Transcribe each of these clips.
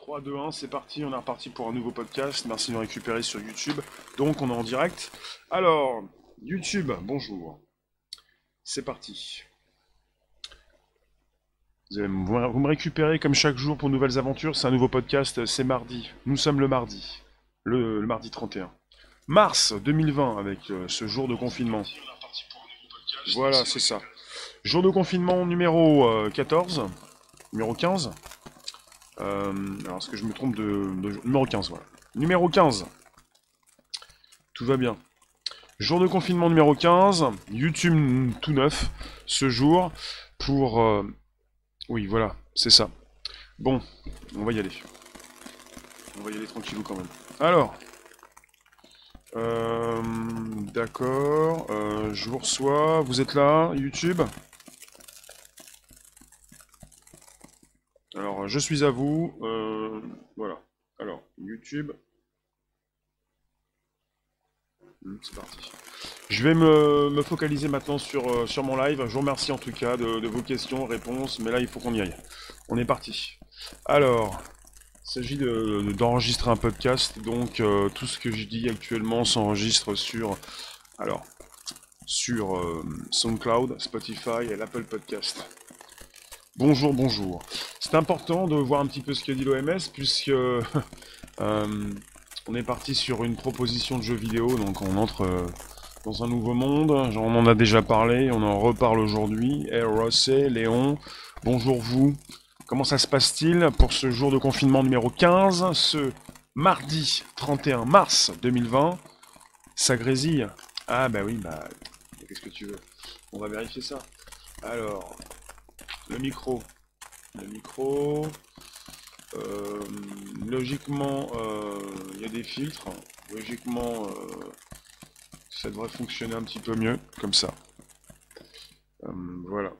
3, 2, 1, c'est parti, on est reparti pour un nouveau podcast. Merci de nous récupérer sur YouTube. Donc, on est en direct. Alors, YouTube, bonjour. C'est parti. Vous, me- récupérez comme chaque jour pour nouvelles aventures. C'est un nouveau podcast, c'est mardi. Nous sommes le mardi. Le, mardi 31. Mars 2020, avec euh, ce jour de confinement. Voilà, c'est ça. Jour de confinement numéro euh, 14. Numéro 15. Euh, alors, est-ce que je me trompe de, Numéro 15, voilà. Numéro 15. Tout va bien. Jour de confinement numéro 15. YouTube tout neuf ce jour pour... euh, Oui, voilà, c'est ça. Bon, on va y aller. On va y aller tranquillou quand même. Alors... Euh, D'accord. euh, je vous reçois. Vous êtes là, YouTube? Alors, je suis à vous. euh, voilà. Alors, YouTube. Hmm, C'est parti. Je vais me, focaliser maintenant sur, euh, sur mon live. Je vous remercie en tout cas de, vos questions, réponses, mais là il faut qu'on y aille. On est parti. Alors, il s'agit de- de- d'enregistrer un podcast, donc euh, tout ce que je dis actuellement s'enregistre sur, alors, sur SoundCloud, Spotify et l'Apple Podcast. Bonjour, bonjour. C'est important de voir un petit peu ce que dit l'OMS, puisque euh, on est parti sur une proposition de jeu vidéo, donc on entre euh, dans un nouveau monde. On en a déjà parlé, on en reparle aujourd'hui. Hey Rossé, Léon, bonjour vous. Comment ça se passe-t-il pour ce jour de confinement numéro 15, ce mardi 31 mars 2020 Ça grésille Ah bah oui, bah qu'est-ce que tu veux? On va vérifier ça. Alors, le micro. Le micro. Euh, logiquement, euh, il y a des filtres. Logiquement, euh, ça devrait fonctionner un petit peu mieux, comme ça. Voilà.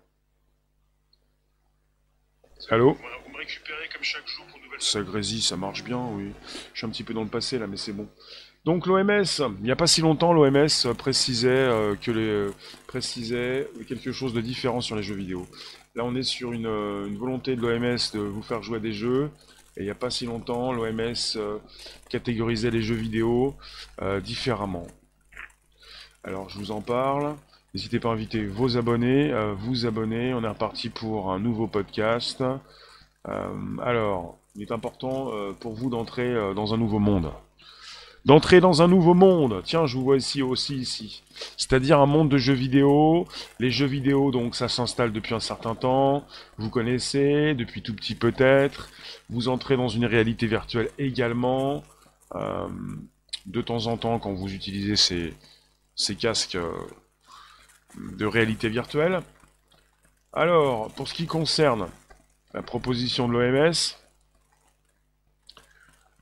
Allô? Vous me récupérez comme chaque jour pour nouvelle... Ça grésille, ça marche bien, oui. Je suis un petit peu dans le passé là, mais c'est bon. Donc l'OMS, il n'y a pas si longtemps, l'OMS précisait euh, que les euh, précisait quelque chose de différent sur les jeux vidéo. Là, on est sur une, euh, volonté de l'OMS de vous faire jouer des jeux. Et il n'y a pas si longtemps, l'OMS euh, catégorisait les jeux vidéo euh, différemment. Alors, je vous en parle. N'hésitez pas à inviter vos abonnés, euh, vous abonner. On est reparti pour un nouveau podcast. Alors, il est important pour vous d'entrer dans un nouveau monde. D'entrer dans un nouveau monde. Tiens, je vous vois ici aussi ici. C'est-à-dire un monde de jeux vidéo. Les jeux vidéo, donc, ça s'installe depuis un certain temps. Vous connaissez, depuis tout petit peut-être. Vous entrez dans une réalité virtuelle également. Euh, de temps en temps, quand vous utilisez ces, casques euh, de réalité virtuelle. Alors, pour ce qui concerne la proposition de l'OMS,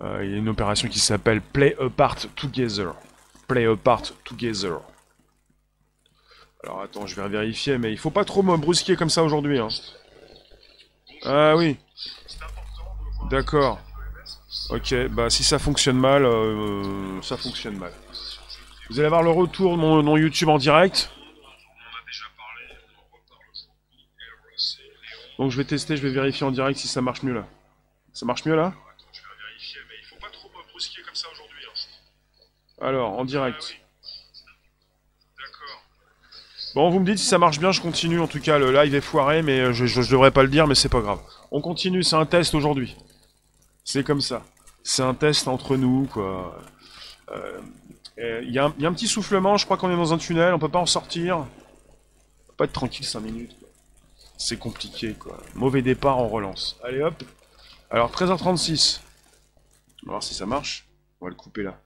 euh, il y a une opération qui s'appelle Play Apart Together. Play Apart Together. Alors attends, je vais vérifier, mais il faut pas trop me brusquer comme ça aujourd'hui. Hein. Ah oui. D'accord. Ok, bah si ça fonctionne mal, euh, ça fonctionne mal. Vous allez avoir le retour de mon YouTube en direct. Donc je vais tester, je vais vérifier en direct si ça marche mieux là. Ça marche mieux là? Alors, en direct. Bon, vous me dites si ça marche bien, je continue. En tout cas, le live est foiré, mais euh, je, devrais pas le dire, mais c'est pas grave. On continue, c'est un test aujourd'hui. C'est comme ça. C'est un test entre nous, quoi. Euh, euh, Il y, a un- il petit soufflement, je crois qu'on est dans un tunnel, on peut pas en sortir. On peut pas être tranquille 5 minutes. C'est compliqué, quoi. Mauvais départ, on relance. Allez hop. Alors, 13h36. On va voir si ça marche. On va le couper là.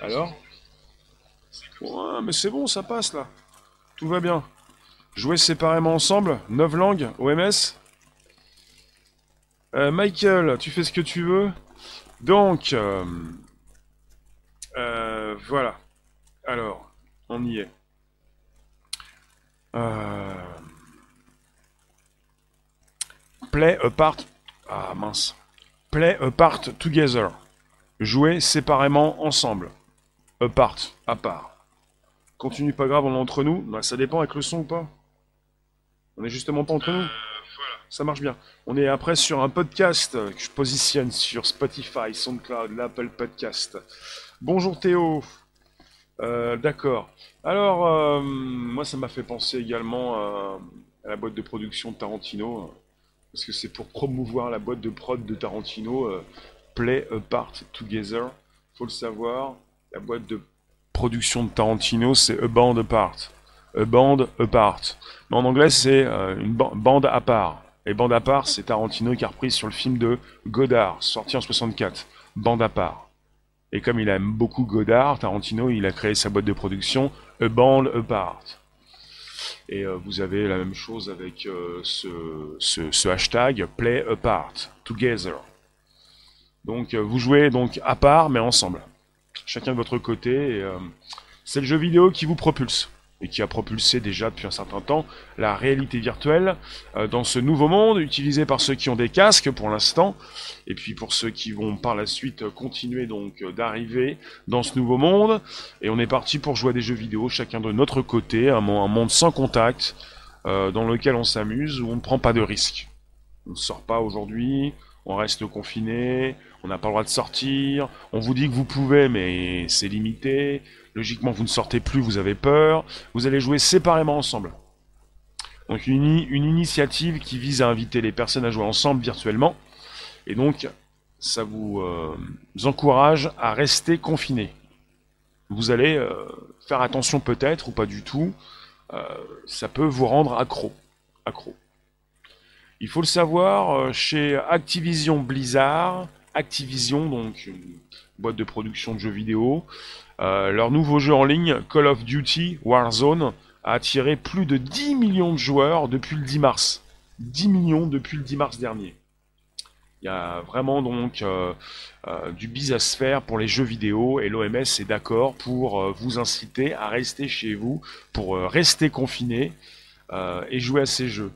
Alors Ouais, mais c'est bon, ça passe là. Tout va bien. Jouer séparément ensemble, 9 langues, OMS. Euh, Michael, tu fais ce que tu veux. Donc, euh, euh, voilà. Alors, on y est. Euh, play apart. Ah mince. Play apart together. Jouer séparément ensemble. Apart, à part. Continue pas grave, on est entre nous. Bah, ça dépend avec le son ou pas. On est justement pas entre nous. Voilà. ça marche bien. On est après sur un podcast que je positionne sur Spotify, SoundCloud, l'Apple Podcast. Bonjour Théo. Euh, d'accord. Alors, euh, moi, ça m'a fait penser également à, la boîte de production de Tarantino, parce que c'est pour promouvoir la boîte de prod de Tarantino, euh, Play Apart Together. Faut le savoir, la boîte de production de Tarantino, c'est A Band Apart. A Band Apart. En anglais, c'est une bande à part. Et bande à part, c'est Tarantino qui a repris sur le film de Godard, sorti en 64. Bande à part. Et comme il aime beaucoup Godard, Tarantino, il a créé sa boîte de production A Band Apart. Et euh, vous avez la même chose avec euh, ce, hashtag Play Apart, Together. Donc euh, vous jouez donc à part mais ensemble. Chacun de votre côté. c'est le jeu vidéo qui vous propulse et qui a propulsé déjà depuis un certain temps la réalité virtuelle euh, dans ce nouveau monde utilisé par ceux qui ont des casques pour l'instant et puis pour ceux qui vont par la suite continuer donc euh, d'arriver dans ce nouveau monde et on est parti pour jouer à des jeux vidéo chacun de notre côté un monde, sans contact euh, dans lequel on s'amuse où on ne prend pas de risques on ne sort pas aujourd'hui on reste confiné on n'a pas le droit de sortir on vous dit que vous pouvez mais c'est limité Logiquement, vous ne sortez plus, vous avez peur. Vous allez jouer séparément ensemble. Donc une, initiative qui vise à inviter les personnes à jouer ensemble virtuellement. Et donc, ça vous, euh, encourage à rester confinés. Vous allez euh, faire attention peut-être ou pas du tout. Euh, ça peut vous rendre accro. accro. Il faut le savoir, chez Activision Blizzard, Activision, donc une boîte de production de jeux vidéo, euh, leur nouveau jeu en ligne, Call of Duty Warzone, a attiré plus de 10 millions de joueurs depuis le 10 mars. 10 millions depuis le 10 mars dernier. Il y a vraiment donc euh, euh, du biz à se faire pour les jeux vidéo et l'OMS est d'accord pour vous inciter à rester chez vous, pour rester confiné et jouer à ces jeux.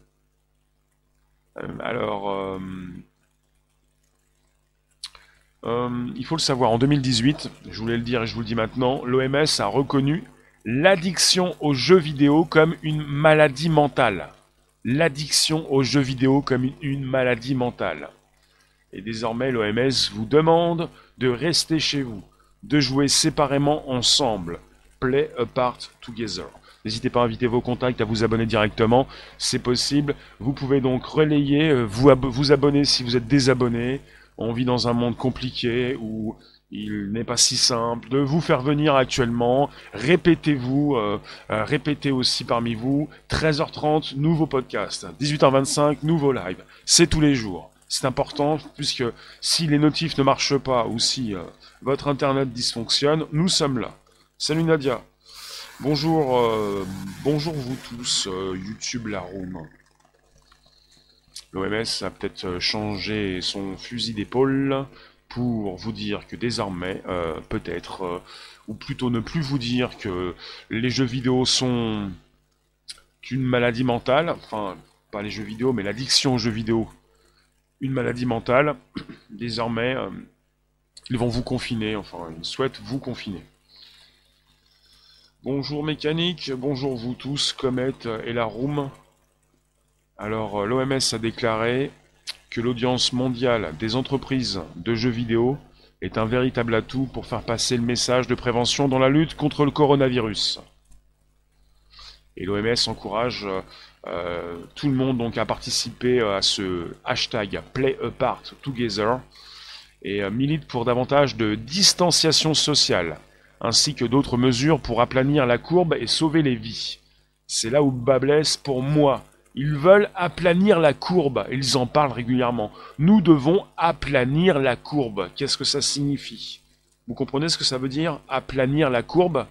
Alors, euh, il faut le savoir, en 2018, je voulais le dire et je vous le dis maintenant, l'OMS a reconnu l'addiction aux jeux vidéo comme une maladie mentale. L'addiction aux jeux vidéo comme une, maladie mentale. Et désormais, l'OMS vous demande de rester chez vous, de jouer séparément ensemble. Play apart together. N'hésitez pas à inviter vos contacts, à vous abonner directement, c'est possible. Vous pouvez donc relayer, euh, vous, vous abonner si vous êtes désabonné, on vit dans un monde compliqué où il n'est pas si simple de vous faire venir actuellement. Répétez-vous, euh, euh, répétez aussi parmi vous. 13h30, nouveau podcast. 18h25, nouveau live. C'est tous les jours. C'est important puisque si les notifs ne marchent pas ou si votre internet dysfonctionne, nous sommes là. Salut Nadia. Bonjour, bonjour vous tous, YouTube la room. L'OMS a peut-être euh, changé son fusil d'épaule pour vous dire que désormais, euh, peut-être, euh, ou plutôt ne plus vous dire que les jeux vidéo sont une maladie mentale, enfin, pas les jeux vidéo, mais l'addiction aux jeux vidéo, une maladie mentale, désormais, ils vont vous confiner, enfin, ils souhaitent vous confiner. Bonjour mécanique, bonjour vous tous, Comet et la Room. Alors, euh, l'OMS a déclaré que l'audience mondiale des entreprises de jeux vidéo est un véritable atout pour faire passer le message de prévention dans la lutte contre le coronavirus. Et l'OMS encourage euh, tout le monde donc à participer à ce hashtag Play Apart Together et euh, milite pour davantage de distanciation sociale ainsi que d'autres mesures pour aplanir la courbe et sauver les vies. C'est là où bas pour moi ils veulent aplanir la courbe, ils en parlent régulièrement. Nous devons aplanir la courbe. Qu'est-ce que ça signifie? Vous comprenez ce que ça veut dire Aplanir la courbe?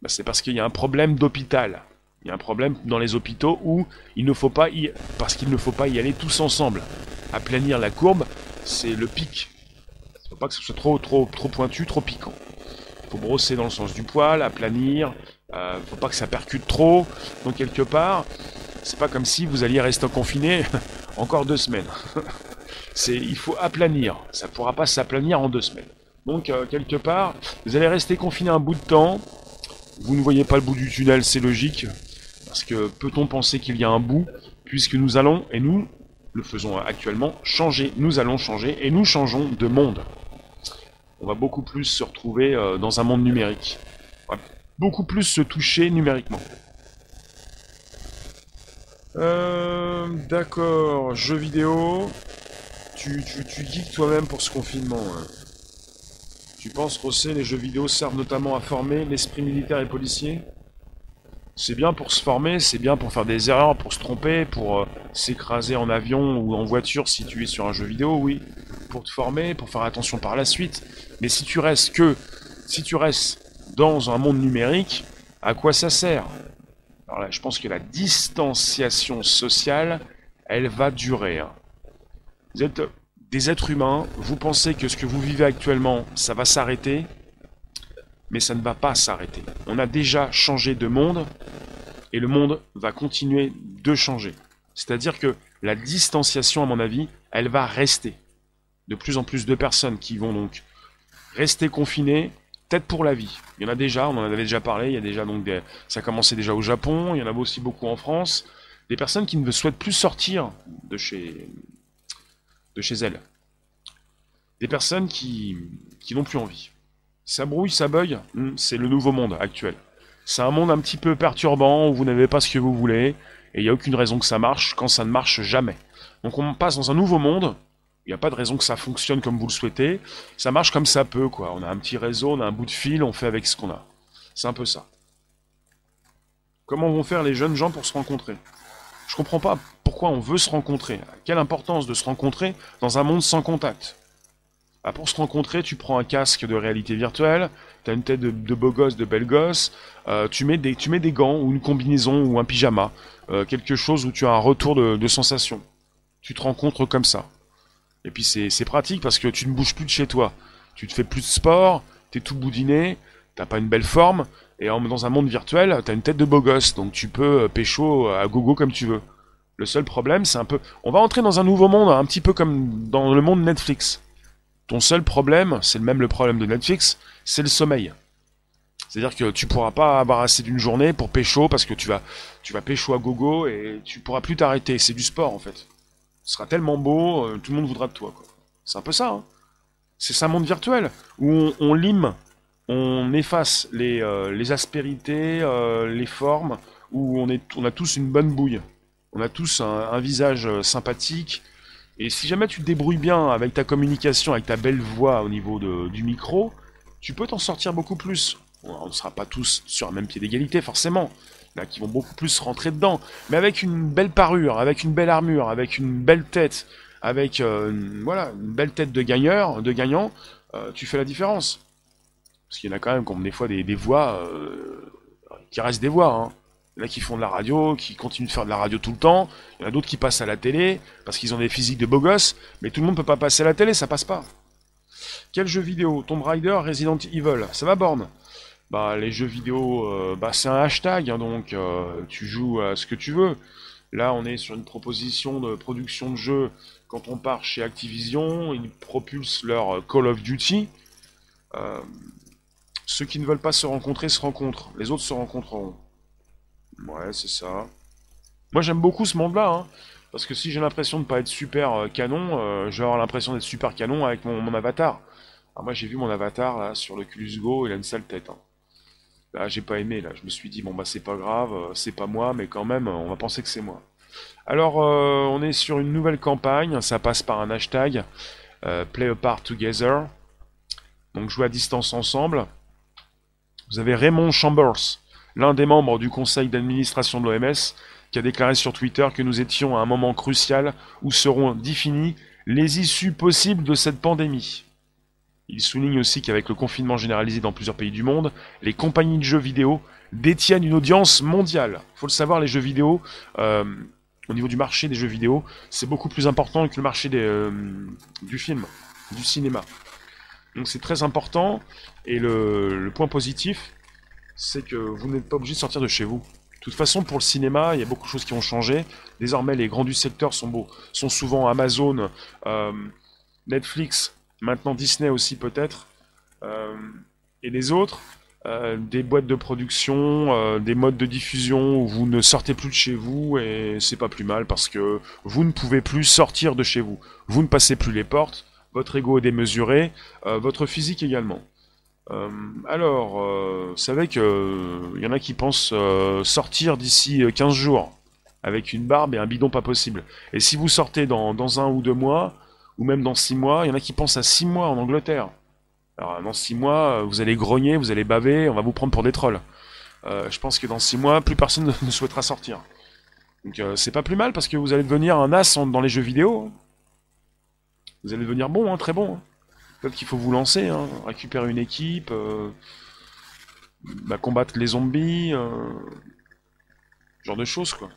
Ben, C'est parce qu'il y a un problème d'hôpital. Il y a un problème dans les hôpitaux où il ne faut pas y... parce qu'il ne faut y aller tous ensemble. Aplanir la courbe, c'est le pic. Il ne faut pas que ce soit trop pointu, trop piquant. Faut brosser dans le sens du poil, aplanir. Euh, faut pas que ça percute trop. Donc quelque part, c'est pas comme si vous alliez rester confiné encore deux semaines. il faut aplanir. Ça pourra pas s'aplanir en deux semaines. Donc, euh, quelque part, vous allez rester confiné un bout de temps. Vous ne voyez pas le bout du tunnel, c'est logique. Parce que peut-on penser qu'il y a un bout puisque nous allons, et nous le faisons actuellement, changer, nous allons changer, et nous changeons de monde. On va beaucoup plus se retrouver euh, dans un monde numérique. On beaucoup plus se toucher numériquement. Euh, D'accord, jeux vidéo. Tu, tu, tu geeks toi-même pour ce confinement. Hein. Tu penses, Rossé, les jeux vidéo servent notamment à former l'esprit militaire et policier? C'est bien pour se former, c'est bien pour faire des erreurs, pour se tromper, pour euh, s'écraser en avion ou en voiture si tu es sur un jeu vidéo, oui. Pour te former, pour faire attention par la suite. Mais si tu restes que... Si tu restes dans un monde numérique, à quoi ça sert? Alors là, je pense que la distanciation sociale, elle va durer. Hein. Vous êtes des êtres humains, vous pensez que ce que vous vivez actuellement, ça va s'arrêter, mais ça ne va pas s'arrêter. On a déjà changé de monde, et le monde va continuer de changer. C'est-à-dire que la distanciation, à mon avis, elle va rester. De plus en plus de personnes qui vont donc rester confinées, peut-être pour la vie. Il y en a déjà, on en avait déjà parlé, il y a déjà donc ça a commencé déjà au Japon, il y en a aussi beaucoup en France, des personnes qui ne souhaitent plus sortir de chez elles. Des personnes qui, qui n'ont plus envie. Ça brouille, ça beuille, hmm, c'est le nouveau monde actuel. C'est un monde un petit peu perturbant où vous n'avez pas ce que vous voulez, et il n'y a aucune raison que ça marche quand ça ne marche jamais. Donc on passe dans un nouveau monde n'y a pas de raison que ça fonctionne comme vous le souhaitez. Ça marche comme ça peut, quoi. On a un petit réseau, on a un bout de fil, on fait avec ce qu'on a. C'est un peu ça. Comment vont faire les jeunes gens pour se rencontrer? Je comprends pas pourquoi on veut se rencontrer. Quelle importance de se rencontrer dans un monde sans contact? Ah, Pour se rencontrer, tu prends un casque de réalité virtuelle, tu as une tête de, beau gosse, de belle gosse, euh, tu, mets des, gants ou une combinaison ou un pyjama, euh, quelque chose où tu as un retour de sensation. Tu te rencontres comme ça. Et puis c'est pratique parce que tu ne bouges plus de chez toi. Tu te fais plus de sport, t'es tout boudiné, t'as pas une belle forme, et dans un monde virtuel, t'as une tête de beau gosse, donc tu peux euh, pécho à gogo comme tu veux. Le seul problème, c'est un peu... On va entrer dans un nouveau monde, un petit peu comme dans le monde Netflix. Ton seul problème, c'est même le problème de Netflix, c'est le sommeil. C'est-à-dire que tu pourras pas avoir assez d'une journée pour pécho parce que tu vas, tu vas pécho à gogo et tu pourras plus t'arrêter. C'est du sport en fait. Ce sera tellement beau, euh, tout le monde voudra de toi. C'est un peu ça. Hein. C'est un monde virtuel où on, lime, on efface les, euh, aspérités, euh, les formes, où on, a tous une bonne bouille. On a tous un, visage sympathique. Et si jamais tu te débrouilles bien avec ta communication, avec ta belle voix au niveau du micro, tu peux t'en sortir beaucoup plus. on ne sera pas tous sur un même pied d'égalité, forcément qui vont beaucoup plus rentrer dedans, mais avec une belle parure, avec une belle armure, avec une belle tête, avec euh, une, voilà, une belle tête de gagneur, de gagnant, euh, tu fais la différence. Parce qu'il y en a quand même des fois des, voix euh, qui restent des voix. Hein. Il y en a qui font de la radio, qui continuent de faire de la radio tout le temps. Il y en a d'autres qui passent à la télé parce qu'ils ont des physiques de beaux gosses. Mais tout le monde peut pas passer à la télé, ça passe pas. Quel jeu vidéo? Tomb Raider, Resident Evil. Ça va, Borne bah, les jeux vidéo, euh, bah, c'est un hashtag, hein, donc euh, tu joues à ce que tu veux. Là, on est sur une proposition de production de jeux. Quand on part chez Activision, ils propulsent leur euh, Call of Duty. ceux qui ne veulent pas se rencontrer se rencontrent. Les autres se rencontreront. Ouais, c'est ça. Moi, j'aime beaucoup ce monde-là. Hein, parce que si j'ai l'impression de pas être super canon, je vais avoir l'impression d'être super canon avec mon, avatar. Alors moi, j'ai vu mon avatar là sur le Culus Go, il a une sale tête. Hein. Là, j'ai pas aimé, là. Je me suis dit, bon, bah, c'est pas grave, euh, c'est pas moi, mais quand même, on va penser que c'est moi. Alors, euh, on est sur une nouvelle campagne, ça passe par un hashtag, euh, Play a Part Together. Donc, jouer à distance ensemble. Vous avez Raymond Chambers, l'un des membres du conseil d'administration de l'OMS, qui a déclaré sur Twitter que nous étions à un moment crucial où seront définies les issues possibles de cette pandémie. Il souligne aussi qu'avec le confinement généralisé dans plusieurs pays du monde, les compagnies de jeux vidéo détiennent une audience mondiale. Il faut le savoir, les jeux vidéo, euh, au niveau du marché des jeux vidéo, c'est beaucoup plus important que le marché euh, du film, du cinéma. Donc c'est très important. Et le, point positif, c'est que vous n'êtes pas obligé de sortir de chez vous. De toute façon, pour le cinéma, il y a beaucoup de choses qui ont changé. Désormais, les grands du secteur sont, beaux, sont souvent Amazon, euh, Netflix, maintenant Disney aussi peut-être, euh, et les autres, euh, des boîtes de production, euh, des modes de diffusion où vous ne sortez plus de chez vous et c'est pas plus mal parce que vous ne pouvez plus sortir de chez vous. Vous ne passez plus les portes, votre ego est démesuré, votre physique également. alors, vous savez que il y en a qui pensent sortir d'ici 15 jours avec une barbe et un bidon pas possible. Et si vous sortez dans, dans un ou deux mois, ou même dans six mois, il y en a qui pensent à six mois en Angleterre. Alors dans six mois, euh, vous allez grogner, vous allez baver, on va vous prendre pour des trolls. Euh, je pense que dans six mois, plus personne ne souhaitera sortir. Donc euh, c'est pas plus mal parce que vous allez devenir un as dans les jeux vidéo. Vous allez devenir bon, hein, très bon. Hein. Peut-être qu'il faut vous lancer, hein, récupérer une équipe, bah, combattre les zombies, genre de choses quoi.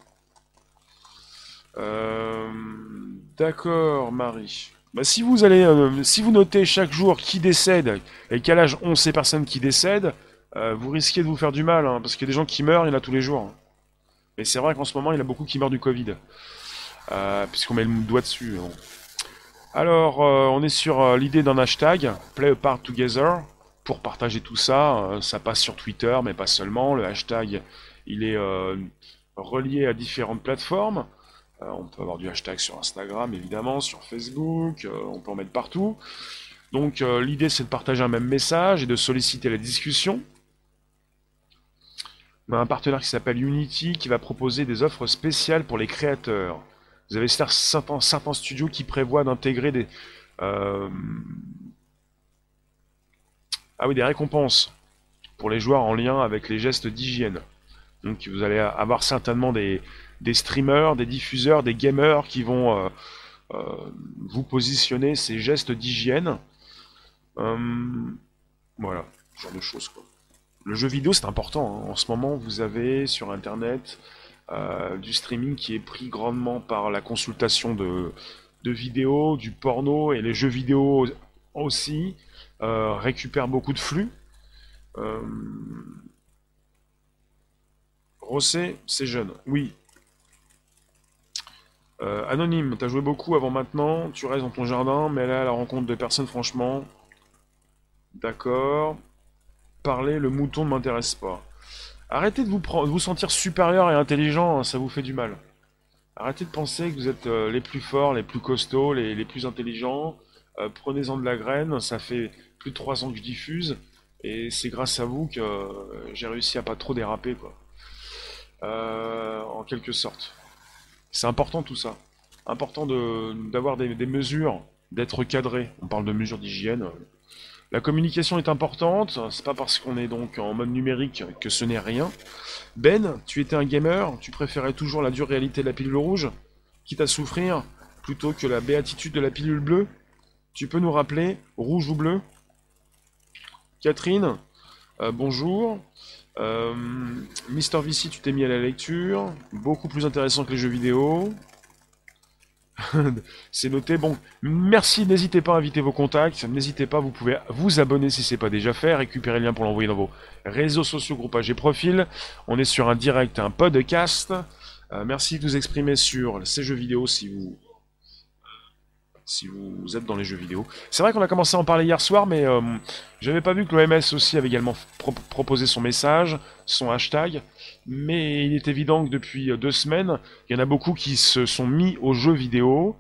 D'accord, Marie. Bah, si vous allez, euh, si vous notez chaque jour qui décède et quel âge ont ces personnes qui décèdent, euh, vous risquez de vous faire du mal, hein, parce qu'il y a des gens qui meurent, il y en a tous les jours. Mais c'est vrai qu'en ce moment, il y en a beaucoup qui meurent du Covid, euh, puisqu'on met le doigt dessus. Hein. Alors, on est sur l'idée d'un hashtag, Play a Part Together, pour partager tout ça. ça passe sur Twitter, mais pas seulement. Le hashtag, il est relié à différentes plateformes. Euh, on peut avoir du hashtag sur Instagram, évidemment, sur Facebook, euh, on peut en mettre partout. Donc euh, l'idée c'est de partager un même message et de solliciter la discussion. On a un partenaire qui s'appelle Unity qui va proposer des offres spéciales pour les créateurs. Vous avez certains, certains studios qui prévoient d'intégrer des... Ah oui, des récompenses pour les joueurs en lien avec les gestes d'hygiène. Donc vous allez avoir certainement des, des streamers, des diffuseurs, des gamers qui vont euh, euh, vous positionner ces gestes d'hygiène. Euh, voilà, ce genre de choses quoi. Le jeu vidéo c'est important. Hein. En ce moment vous avez sur internet du streaming qui est pris grandement par la consultation de, de vidéos, du porno et les jeux vidéo aussi récupèrent beaucoup de flux. Rosset, c'est jeune. Oui, euh, anonyme, t'as joué beaucoup avant maintenant, tu restes dans ton jardin, mais là à la rencontre de personnes, franchement. D'accord. Parler, le mouton ne m'intéresse pas. Arrêtez de vous, sentir supérieur et intelligent, hein, ça vous fait du mal. Arrêtez de penser que vous êtes euh, les plus forts, les plus costauds, les, plus intelligents. Euh, prenez-en de la graine, ça fait plus de 3 ans que je diffuse, et c'est grâce à vous que j'ai réussi à pas trop déraper, quoi. en quelque sorte. C'est important tout ça. Important d'avoir des, mesures, d'être cadré. On parle de mesures d'hygiène. La communication est importante, c'est pas parce qu'on est donc en mode numérique que ce n'est rien. Ben, tu étais un gamer, tu préférais toujours la dure réalité de la pilule rouge, quitte à souffrir, plutôt que la béatitude de la pilule bleue Tu peux nous rappeler, rouge ou bleu? Catherine, euh, bonjour. Euh, Mister VC, tu t'es mis à la lecture. Beaucoup plus intéressant que les jeux vidéo. c'est noté. Bon, merci. N'hésitez pas à inviter vos contacts. N'hésitez pas, vous pouvez vous abonner si c'est pas déjà fait. Récupérer le lien pour l'envoyer dans vos réseaux sociaux, groupages et profils. On est sur un direct, un podcast. Euh, merci de vous exprimer sur ces jeux vidéo si vous si vous êtes dans les jeux vidéo. C'est vrai qu'on a commencé à en parler hier soir, mais euh, j'avais pas vu que l'OMS aussi avait également proposé son message, son hashtag. Mais il est évident que depuis euh, deux semaines, il y en a beaucoup qui se sont mis aux jeux vidéo.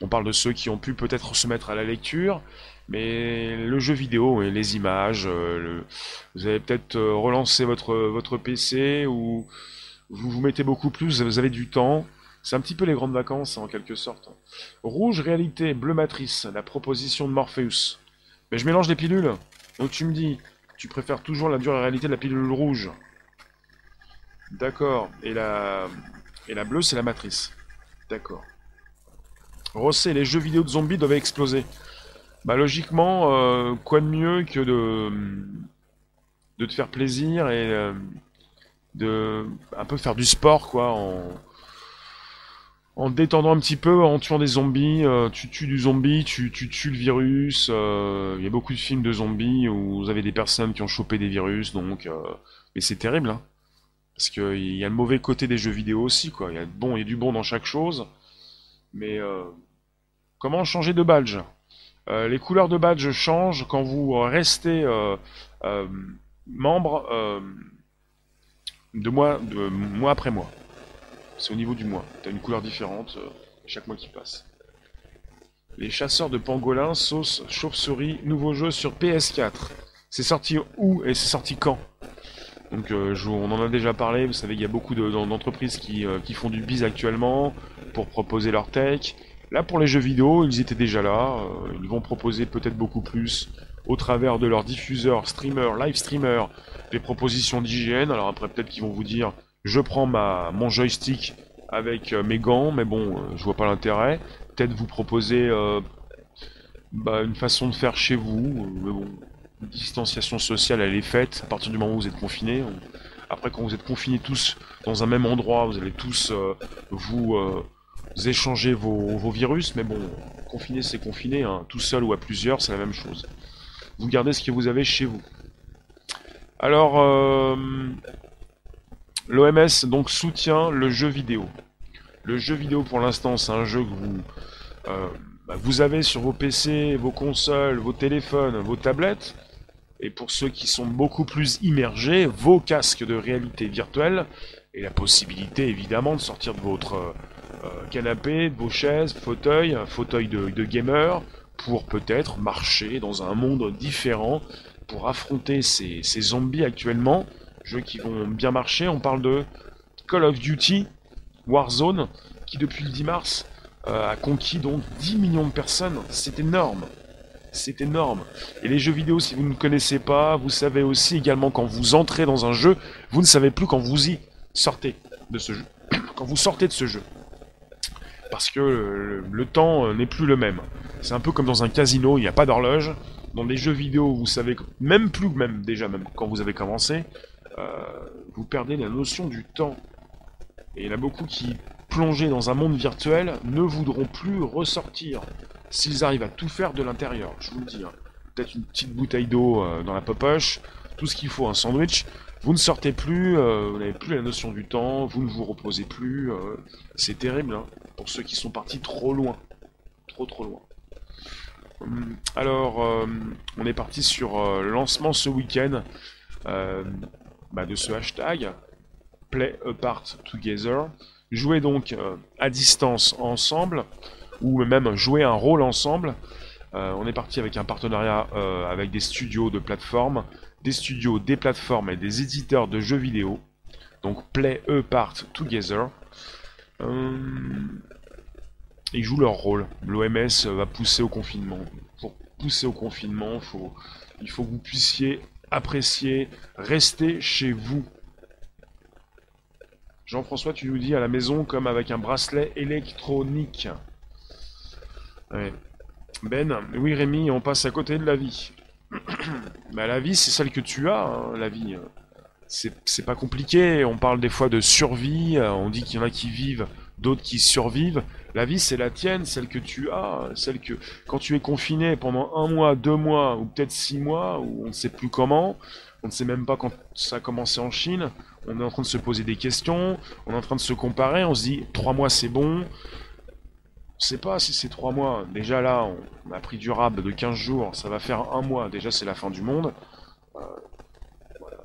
On parle de ceux qui ont pu peut-être se mettre à la lecture, mais le jeu vidéo et les images, euh, vous avez peut-être relancé votre, votre PC ou vous vous mettez beaucoup plus, vous avez du temps. C'est un petit peu les grandes vacances, en quelque sorte. Rouge réalité, bleu matrice, la proposition de Morpheus. Mais je mélange les pilules. Donc tu me dis, tu préfères toujours la dure réalité de la pilule rouge. D'accord. Et la... Et la bleue, c'est la matrice. D'accord. Rossé, les jeux vidéo de zombies doivent exploser. Bah logiquement, euh, quoi de mieux que de... de te faire plaisir et euh, de un peu faire du sport, quoi, en en détendant un petit peu, en tuant des zombies, euh, tu tues du zombie, tu, tues le virus. Euh, il y a beaucoup de films de zombies où vous avez des personnes qui ont chopé des virus, donc. Euh, mais c'est terrible, hein. Parce qu'il y a le mauvais côté des jeux vidéo aussi, quoi. Il y a bon, y du bon dans chaque chose. Mais comment changer de badge? Les couleurs de badge changent quand vous restez membres de mois, de mois après mois. C'est au niveau du mois. T'as une couleur différente chaque mois qui passe. Les chasseurs de pangolins, sauce chauve-souris, nouveau jeu sur PS4. C'est sorti où et c'est sorti quand? Donc euh, on en a déjà parlé, vous savez qu'il y a beaucoup d'entreprises qui, euh, qui, font du biz actuellement pour proposer leur tech. Là pour les jeux vidéo, ils étaient déjà là, euh, ils vont proposer peut-être beaucoup plus au travers de leurs diffuseurs, streamers, live streamers, des propositions d'hygiène. Alors après peut-être qu'ils vont vous dire je prends ma, mon joystick avec mes gants, mais bon, je vois pas l'intérêt peut-être vous proposer euh, bah, une façon de faire chez vous. Euh, mais bon, distanciation sociale, elle est faite à partir du moment où vous êtes confinés. Après, quand vous êtes confinés tous dans un même endroit, vous allez tous euh, vous, échanger vos, virus. Mais bon, confiné, c'est confiné. Hein. Tout seul ou à plusieurs, c'est la même chose. Vous gardez ce que vous avez chez vous. Alors, l'OMS donc soutient le jeu vidéo. Le jeu vidéo, pour l'instant, c'est un jeu que vous, euh, bah, avez sur vos PC, vos consoles, vos téléphones, vos tablettes. Et pour ceux qui sont beaucoup plus immergés, vos casques de réalité virtuelle et la possibilité évidemment de sortir de votre euh, euh, canapé, de vos chaises, fauteuil, fauteuil de, de gamer, pour peut-être marcher dans un monde différent, pour affronter ces, zombies actuellement, jeux qui vont bien marcher. On parle de Call of Duty, Warzone, qui depuis le 10 mars euh, a conquis donc 10 millions de personnes. C'est énorme. C'est énorme. Et les jeux vidéo, si vous ne connaissez pas, vous savez aussi également quand vous entrez dans un jeu, vous ne savez plus quand vous y sortez de ce jeu. quand vous sortez de ce jeu. Parce que le, temps euh, n'est plus le même. C'est un peu comme dans un casino, il n'y a pas d'horloge. Dans des jeux vidéo, vous savez même plus, même déjà même quand vous avez commencé, euh, vous perdez la notion du temps. Et il y en a beaucoup qui, plongés dans un monde virtuel, ne voudront plus ressortir s'ils arrivent à tout faire de l'intérieur. Je vous le dis. Hein. Peut-être une petite bouteille d'eau euh, dans la poche, tout ce qu'il faut, un sandwich. Vous ne sortez plus, euh, vous n'avez plus la notion du temps, vous ne vous reposez plus. Euh, c'est terrible hein, pour ceux qui sont partis trop loin. Trop trop loin. Hum, alors, on est parti sur lancement ce week-end bah, de ce hashtag Play Apart Together. Jouer donc euh, à distance ensemble, ou même jouer un rôle ensemble. Euh, on est parti avec un partenariat euh, avec des studios de plateformes, des studios, des plateformes et des éditeurs de jeux vidéo. Donc Play Apart Together. ils jouent leur rôle. L'OMS va pousser au confinement. Pour pousser au confinement, il faut que vous puissiez apprécier, rester chez vous. Jean-François, tu nous dis à la maison comme avec un bracelet électronique. Ben, oui Rémi, on passe à côté de la vie. bah, la vie, c'est celle que tu as, hein, la vie. C'est pas compliqué, on parle des fois de survie, on dit qu'il y en a qui vivent, d'autres qui survivent. La vie, c'est la tienne, celle que tu as, celle que quand tu es confiné pendant un mois, deux mois, ou peut-être six mois, ou on ne sait plus comment, on ne sait même pas quand ça a commencé en Chine, on est en train de se poser des questions, on est en train de se comparer, on se dit trois mois c'est bon. On sait pas si c'est trois mois. Déjà là, on a pris du rab de 15 jours, ça va faire un mois. Déjà c'est la fin du monde. Euh,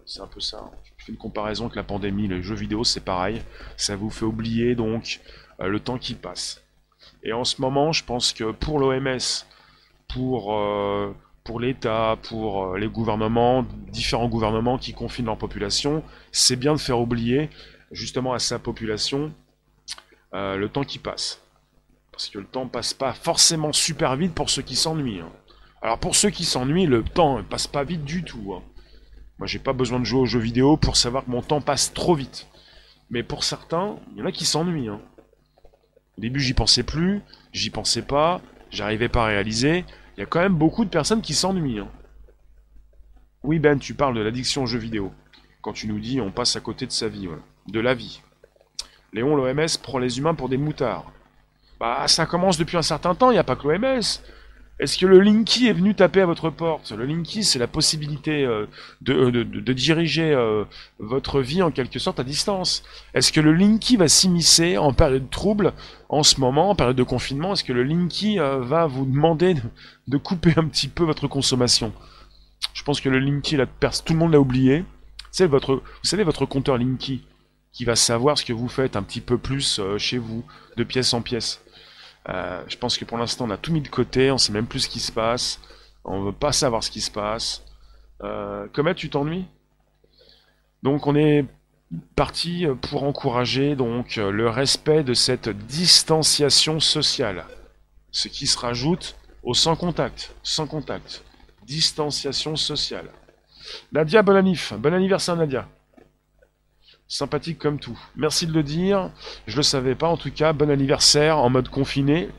c'est un peu ça. Je fais une comparaison avec la pandémie. Les jeux vidéo c'est pareil. Ça vous fait oublier donc euh, le temps qui passe. Et en ce moment, je pense que pour l'OMS, pour euh, pour l'État, pour euh, les gouvernements, différents gouvernements qui confinent leur population, c'est bien de faire oublier justement à sa population le temps qui passe. Parce que le temps passe pas forcément super vite pour ceux qui s'ennuient. Hein. Alors pour ceux qui s'ennuient, le temps ne passe pas vite du tout. Hein. Moi j'ai pas besoin de jouer aux jeux vidéo pour savoir que mon temps passe trop vite. Mais pour certains, il y en a qui s'ennuient. Hein. Au début j'y pensais plus, j'y pensais pas, j'arrivais pas à réaliser. Il y a quand même beaucoup de personnes qui s'ennuient. Hein. Oui Ben, tu parles de l'addiction aux jeux vidéo. Quand tu nous dis on passe à côté de sa vie, de la vie. Léon, l'OMS prend les humains pour des moutards. Bah ça commence depuis un certain temps, il n'y a pas que l'OMS. Est-ce que le Linky est venu taper à votre porte? Le Linky, c'est la possibilité euh, euh, de, diriger euh, votre vie en quelque sorte à distance. Est-ce que le Linky va s'immiscer en période de trouble en ce moment, en période de confinement? Est-ce que le Linky va vous demander de, couper un petit peu votre consommation? Je pense que le Linky, là, tout le monde l'a oublié. C'est votre, vous savez, votre compteur Linky qui va savoir ce que vous faites un petit peu plus chez vous, de pièce en pièce. Euh, je pense que pour l'instant, on a tout mis de côté, on sait même plus ce qui se passe, on veut pas savoir ce qui se passe. Euh, Comet, tu t'ennuies? Donc, on est parti pour encourager donc le respect de cette distanciation sociale, ce qui se rajoute au sans contact, sans contact, distanciation sociale. Nadia, bon bon anniversaire Nadia. Sympathique comme tout. Merci de le dire. Je le savais pas en tout cas. Bon anniversaire en mode confiné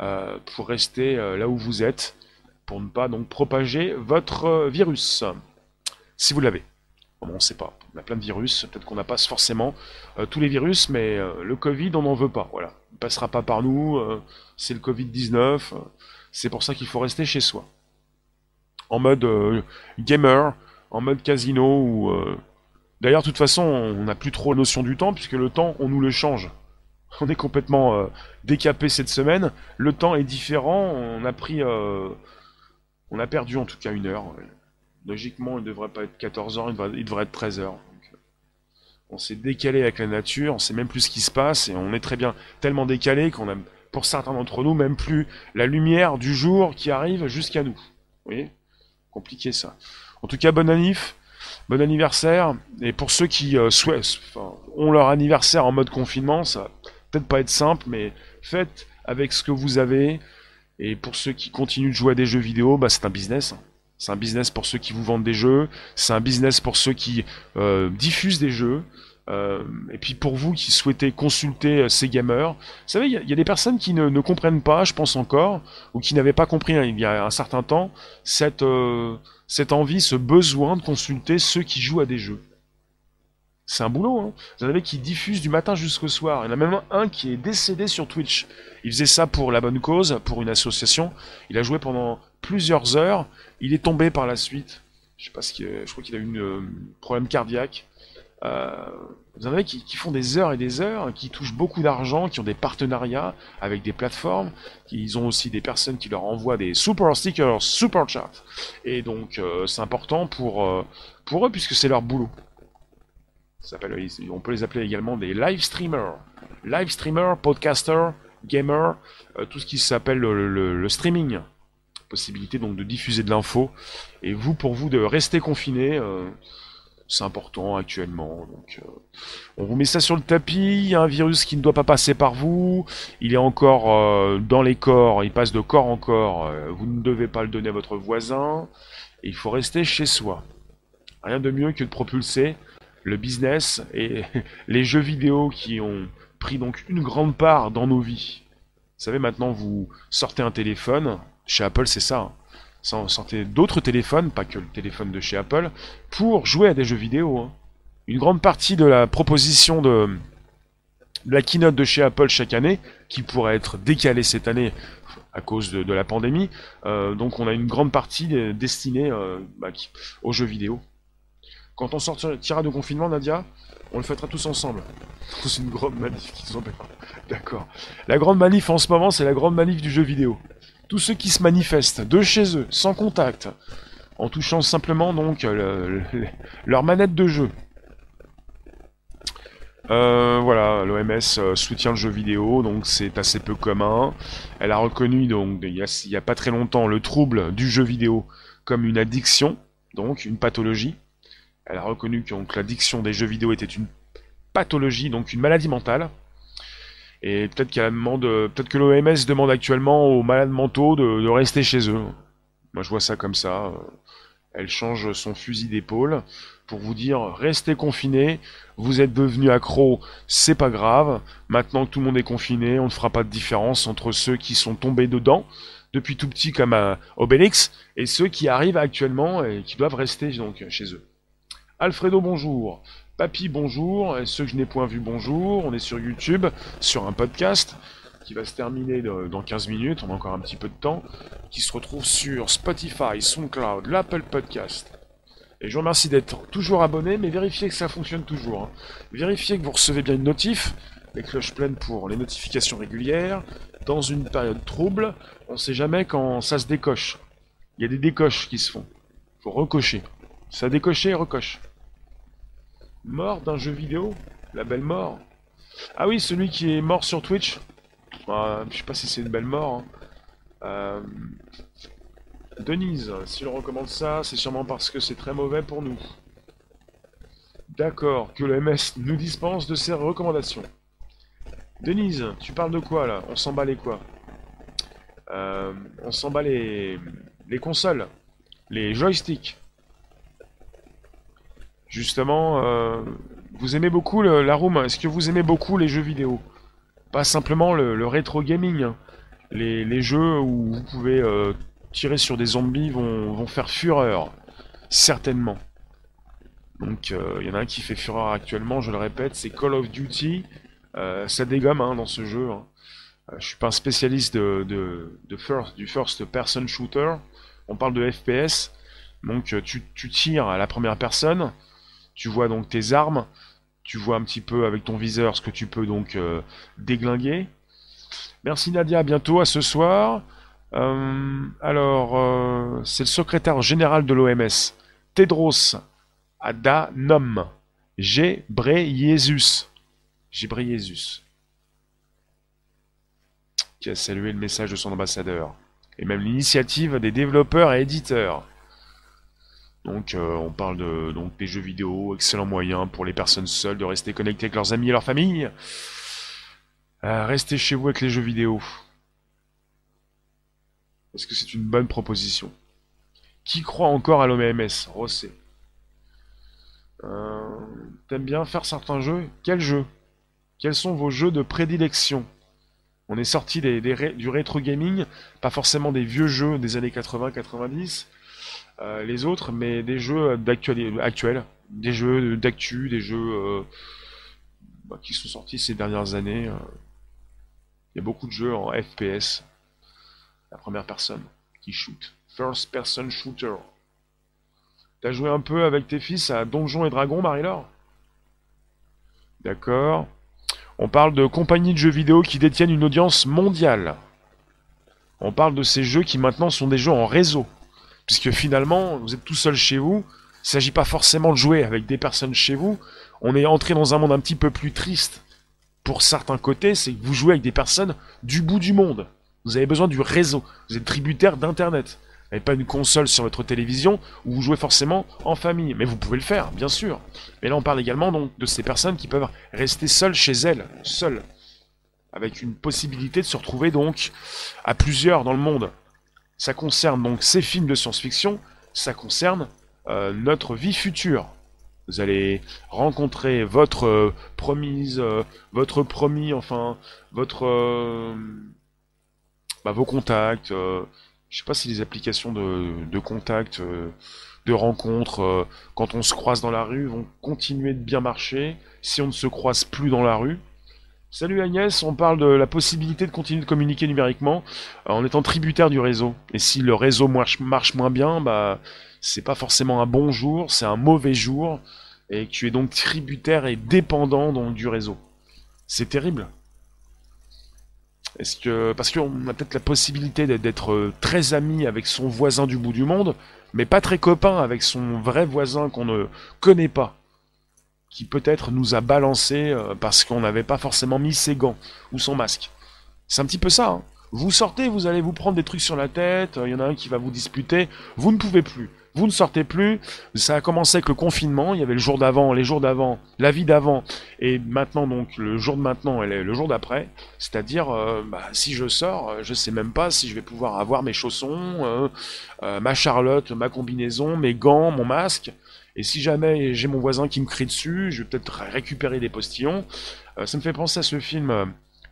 euh, pour rester euh, là où vous êtes pour ne pas donc propager votre euh, virus. Si vous l'avez. On ne sait pas. On a plein de virus. Peut-être qu'on n'a pas forcément tous les virus, mais le Covid, on n'en veut pas. Voilà. Il passera pas par nous. c'est le Covid-19. c'est pour ça qu'il faut rester chez soi. En mode gamer, en mode casino ou D'ailleurs, de toute façon, on n'a plus trop notion du temps, puisque le temps, on nous le change. On est complètement euh, décapé cette semaine. Le temps est différent. On a pris. Euh, on a perdu en tout cas une heure. Logiquement, il ne devrait pas être 14 heures, il devrait, être 13 heures. on s'est décalé avec la nature, on sait même plus ce qui se passe, et on est très bien tellement décalé qu'on a, pour certains d'entre nous, même plus la lumière du jour qui arrive jusqu'à nous. Vous voyez? Compliqué ça. En tout cas, bonne anif. Bon anniversaire. Et pour ceux qui euh, souhaitent, ont leur anniversaire en mode confinement, ça va peut-être pas être simple, mais faites avec ce que vous avez. Et pour ceux qui continuent de jouer à des jeux vidéo, bah, c'est un business. C'est un business pour ceux qui vous vendent des jeux. C'est un business pour ceux qui euh, diffusent des jeux. Euh, et puis pour vous qui souhaitez consulter ces gamers, vous savez, il y, a des personnes qui ne, comprennent pas, je pense encore, ou qui n'avaient pas compris hein, il y a un certain temps, cette, cette envie, ce besoin de consulter ceux qui jouent à des jeux. C'est un boulot, hein. Vous en avez qui diffusent du matin jusqu'au soir. Il y en a même un qui est décédé sur Twitch. Il faisait ça pour la bonne cause, pour une association. Il a joué pendant plusieurs heures. Il est tombé par la suite. Je sais pas ce je crois qu'il a eu un euh, problème cardiaque. Euh, vous en avez qui, font des heures et des heures, qui touchent beaucoup d'argent, qui ont des partenariats avec des plateformes, qui ont aussi des personnes qui leur envoient des super stickers, super chats. Et donc euh, c'est important pour, euh, pour eux puisque c'est leur boulot. On peut les appeler également des live streamers. Live streamers, podcasters, gamers, tout ce qui s'appelle le, le, streaming. Possibilité donc de diffuser de l'info. Et vous, pour vous, de rester confiné c'est important actuellement. Donc, euh, on vous met ça sur le tapis. Il y a un virus qui ne doit pas passer par vous. Il est encore euh, dans les corps. Il passe de corps en corps. Euh, vous ne devez pas le donner à votre voisin. Il faut rester chez soi. Rien de mieux que de propulser le business et les jeux vidéo qui ont pris donc une grande part dans nos vies. Vous savez, maintenant, vous sortez un téléphone. Chez Apple, c'est ça. Hein sortez d'autres téléphones, pas que le téléphone de chez Apple, pour jouer à des jeux vidéo. Hein. Une grande partie de la proposition de, la keynote de chez Apple chaque année, qui pourrait être décalée cette année à cause de, la pandémie, euh, donc on a une grande partie destinée euh, bah, aux jeux vidéo. Quand on sortira de confinement, Nadia, on le fêtera tous ensemble. C'est une grande manif D'accord. La grande manif en ce moment, c'est la grande manif du jeu vidéo tous ceux qui se manifestent de chez eux, sans contact, en touchant simplement donc leur manette de jeu. Euh, voilà, l'OMS euh, soutient le jeu vidéo, donc c'est assez peu commun. Elle a reconnu donc il n'y a, pas très longtemps le trouble du jeu vidéo comme une addiction, donc une pathologie. Elle a reconnu que l'addiction des jeux vidéo était une pathologie, donc une maladie mentale. Et peut-être qu'elle demande, peut-être que l'OMS demande actuellement aux malades mentaux de, rester chez eux. Moi, je vois ça comme ça. Elle change son fusil d'épaule pour vous dire restez confinés. Vous êtes devenus accro, c'est pas grave. Maintenant que tout le monde est confiné, on ne fera pas de différence entre ceux qui sont tombés dedans depuis tout petit comme à Obélix et ceux qui arrivent actuellement et qui doivent rester donc chez eux. Alfredo, bonjour. Papy, bonjour. Et ceux que je n'ai point vu, bonjour. On est sur YouTube, sur un podcast qui va se terminer dans 15 minutes. On a encore un petit peu de temps. Qui se retrouve sur Spotify, SoundCloud, l'Apple Podcast. Et je vous remercie d'être toujours abonné, mais vérifiez que ça fonctionne toujours. Hein. Vérifiez que vous recevez bien une notif, les cloches pleines pour les notifications régulières. Dans une période trouble, on ne sait jamais quand ça se décoche. Il y a des décoches qui se font. Faut recocher. Ça décoché et recoche. Mort d'un jeu vidéo La belle mort Ah oui, celui qui est mort sur Twitch ah, Je sais pas si c'est une belle mort. Hein. Euh, Denise, si on recommande ça, c'est sûrement parce que c'est très mauvais pour nous. D'accord, que le MS nous dispense de ses recommandations. Denise, tu parles de quoi là? On s'en bat les quoi? Euh, On s'en bat les... les consoles, les joysticks. Justement, euh, vous aimez beaucoup la room Est-ce que vous aimez beaucoup les jeux vidéo? Pas simplement le, rétro gaming. Hein. Les, jeux où vous pouvez euh, tirer sur des zombies vont, faire fureur. Certainement. Donc euh, il y en a un qui fait fureur actuellement, je le répète, c'est Call of Duty. ça dégomme hein, dans ce jeu. Hein. je suis pas un spécialiste de, first, du first person shooter. On parle de FPS. Donc tu tires à la première personne. Tu vois donc tes armes, tu vois un petit peu avec ton viseur ce que tu peux donc euh, déglinguer. Merci Nadia, à bientôt, à ce soir. Euh, alors, euh, c'est le secrétaire général de l'OMS, Tedros Adhanom Ghebreyesus. Ghebreyesus. Qui a salué le message de son ambassadeur. Et même l'initiative des développeurs et éditeurs. Donc euh, on parle de donc des jeux vidéo, excellent moyen pour les personnes seules de rester connectées avec leurs amis et leur famille. Euh, restez chez vous avec les jeux vidéo. Est-ce que c'est une bonne proposition? Qui croit encore à l'OMS Rossé. Euh, T'aimes bien faire certains jeux? Quels jeux Quels sont vos jeux de prédilection? On est sorti des, du rétro gaming, pas forcément des vieux jeux des années 80-90, euh, les autres, mais des jeux actuels, des jeux d'actu, des jeux euh, bah, qui sont sortis ces dernières années. Euh. Il y a beaucoup de jeux en FPS, la première personne, qui shoot. First person shooter. T'as joué un peu avec tes fils à Donjons et Dragons, Marie-Laure? D'accord. On parle de compagnies de jeux vidéo qui détiennent une audience mondiale. On parle de ces jeux qui maintenant sont des jeux en réseau. Puisque finalement, vous êtes tout seul chez vous, il ne s'agit pas forcément de jouer avec des personnes chez vous, on est entré dans un monde un petit peu plus triste. Pour certains côtés, c'est que vous jouez avec des personnes du bout du monde. Vous avez besoin du réseau, vous êtes tributaire d'Internet. Vous n'avez pas une console sur votre télévision où vous jouez forcément en famille. Mais vous pouvez le faire, bien sûr. Mais là, on parle également donc de ces personnes qui peuvent rester seules chez elles, seules. Avec une possibilité de se retrouver donc à plusieurs dans le monde. Ça concerne donc ces films de science-fiction, ça concerne euh, notre vie future. Vous allez rencontrer votre euh, promise, euh, votre promis, enfin, votre, bah, vos contacts. je sais pas si les applications de, de contact, de rencontres, quand on se croise dans la rue, vont continuer de bien marcher si on ne se croise plus dans la rue. Salut Agnès, on parle de la possibilité de continuer de communiquer numériquement euh, en étant tributaire du réseau. Et si le réseau marche, moins bien, bah c'est pas forcément un bon jour, c'est un mauvais jour, et tu es donc tributaire et dépendant donc du réseau. C'est terrible. Est-ce que parce qu'on a peut-être la possibilité d'être euh, très ami avec son voisin du bout du monde, mais pas très copain avec son vrai voisin qu'on ne connaît pas qui peut-être nous a balancé euh, parce qu'on n'avait pas forcément mis ses gants ou son masque. C'est un petit peu ça. Hein. Vous sortez, vous allez vous prendre des trucs sur la tête, il y en a un qui va vous disputer, vous ne pouvez plus. Vous ne sortez plus, ça a commencé avec le confinement, il y avait le jour d'avant, les jours d'avant, la vie d'avant, et maintenant donc le jour de maintenant et le jour d'après, c'est-à-dire euh, bah, si je sors, euh, je sais même pas si je vais pouvoir avoir mes chaussons, ma charlotte, ma combinaison, mes gants, mon masque, et si jamais j'ai mon voisin qui me crie dessus, je vais peut-être récupérer des postillons. Euh, ça me fait penser à ce film euh,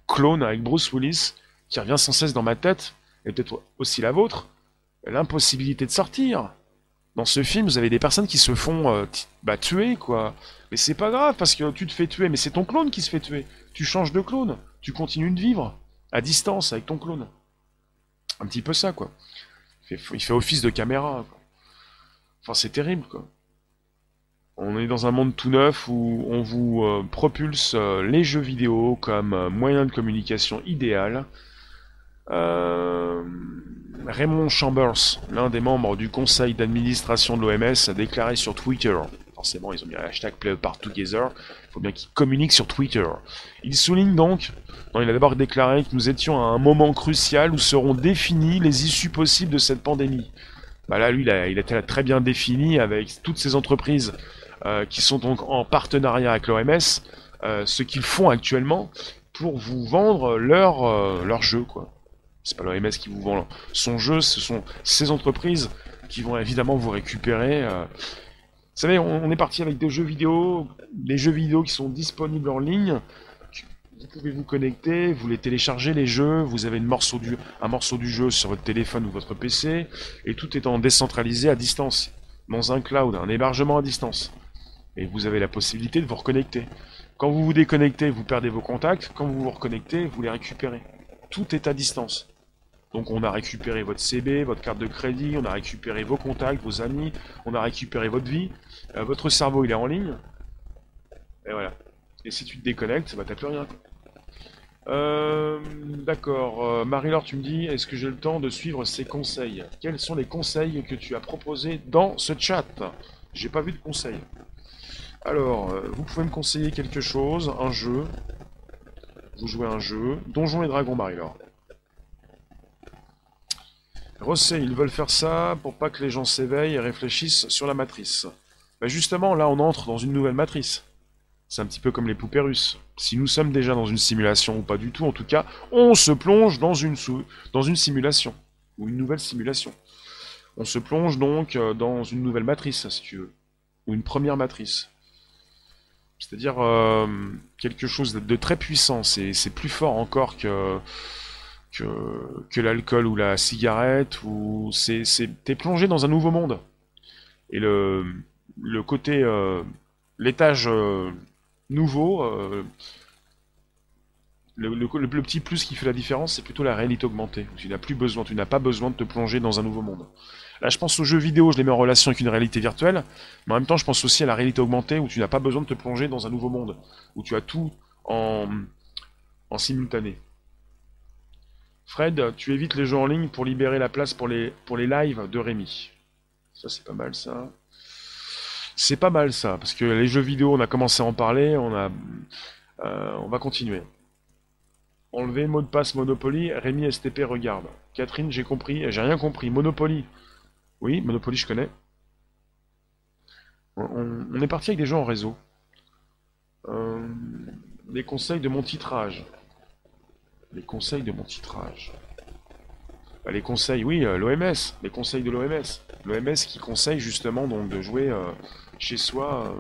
Clone avec Bruce Willis, qui revient sans cesse dans ma tête, et peut-être aussi la vôtre. L'impossibilité de sortir. Dans ce film, vous avez des personnes qui se font euh, bah, tuer, quoi. Mais c'est pas grave, parce que tu te fais tuer, mais c'est ton clone qui se fait tuer. Tu changes de clone, tu continues de vivre, à distance, avec ton clone. Un petit peu ça, quoi. Il fait, office de caméra, quoi. Enfin, c'est terrible, quoi. On est dans un monde tout neuf où on vous euh, propulse euh, les jeux vidéo comme euh, moyen de communication idéal. Raymond Chambers, l'un des membres du conseil d'administration de l'OMS, a déclaré sur Twitter, forcément ils ont mis un hashtag Play Together, il faut bien qu'ils communiquent sur Twitter. Il souligne donc, il a d'abord déclaré que nous étions à un moment crucial où seront définies les issues possibles de cette pandémie. Bah là, lui, il a, il a très bien défini avec toutes ces entreprises qui sont donc en partenariat avec l'OMS, euh, ce qu'ils font actuellement pour vous vendre leur, euh, leur jeu, quoi. C'est pas l'OMS qui vous vend son jeu, ce sont ces entreprises qui vont évidemment vous récupérer. Vous savez, on, est parti avec des jeux vidéo, des jeux vidéo qui sont disponibles en ligne. Vous pouvez vous connecter, vous les téléchargez les jeux, vous avez une morceau du, un morceau du jeu sur votre téléphone ou votre PC, et tout est en décentralisé à distance, dans un cloud, un hébergement à distance. Et vous avez la possibilité de vous reconnecter. Quand vous vous déconnectez, vous perdez vos contacts. Quand vous vous reconnectez, vous les récupérez. Tout est à distance. Donc on a récupéré votre CB, votre carte de crédit, on a récupéré vos contacts, vos amis, on a récupéré votre vie. Euh, votre cerveau, il est en ligne. Et voilà. Et si tu te déconnectes, bah t'as plus rien. Euh, D'accord. Euh, Marie-Laure, tu me dis, est-ce que j'ai le temps de suivre ces conseils? Quels sont les conseils que tu as proposés dans ce chat? J'ai pas vu de conseils. Alors, euh, vous pouvez me conseiller quelque chose, un jeu. Vous jouez un jeu. Donjons et Dragons, Marie-Laure. Rossé, ils veulent faire ça pour pas que les gens s'éveillent et réfléchissent sur la matrice. Ben justement, là, on entre dans une nouvelle matrice. C'est un petit peu comme les poupées russes. Si nous sommes déjà dans une simulation, ou pas du tout, en tout cas, on se plonge dans une, dans une simulation. Ou une nouvelle simulation. On se plonge donc euh, dans une nouvelle matrice, si tu veux. Ou une première matrice. C'est-à-dire euh, quelque chose de très puissant, c'est plus fort encore que, l'alcool ou la cigarette, ou c'est t'es plongé dans un nouveau monde. Et le, côté, euh, l'étage euh, nouveau, le, le, petit plus qui fait la différence, c'est plutôt la réalité augmentée. Tu n'as plus besoin, tu n'as pas besoin de te plonger dans un nouveau monde. Là, je pense aux jeux vidéo, je les mets en relation avec une réalité virtuelle, mais en même temps, je pense aussi à la réalité augmentée où tu n'as pas besoin de te plonger dans un nouveau monde, où tu as tout en, simultané. Fred, tu évites les jeux en ligne pour libérer la place pour les, pour les lives de Rémi. Ça, c'est pas mal, ça. C'est pas mal, ça, parce que les jeux vidéo, on a commencé à en parler, on a... Euh, on va continuer. Enlever mot de passe Monopoly, Rémi STP regarde. Catherine, j'ai compris, j'ai rien compris. Monopoly. Oui, Monopoly, je connais. On, est parti avec des gens en réseau. Euh, les conseils de mon titrage. Les conseils de mon titrage. Bah, les conseils, oui, euh, l'OMS. Les conseils de l'OMS. L'OMS qui conseille justement donc de jouer euh, chez soi.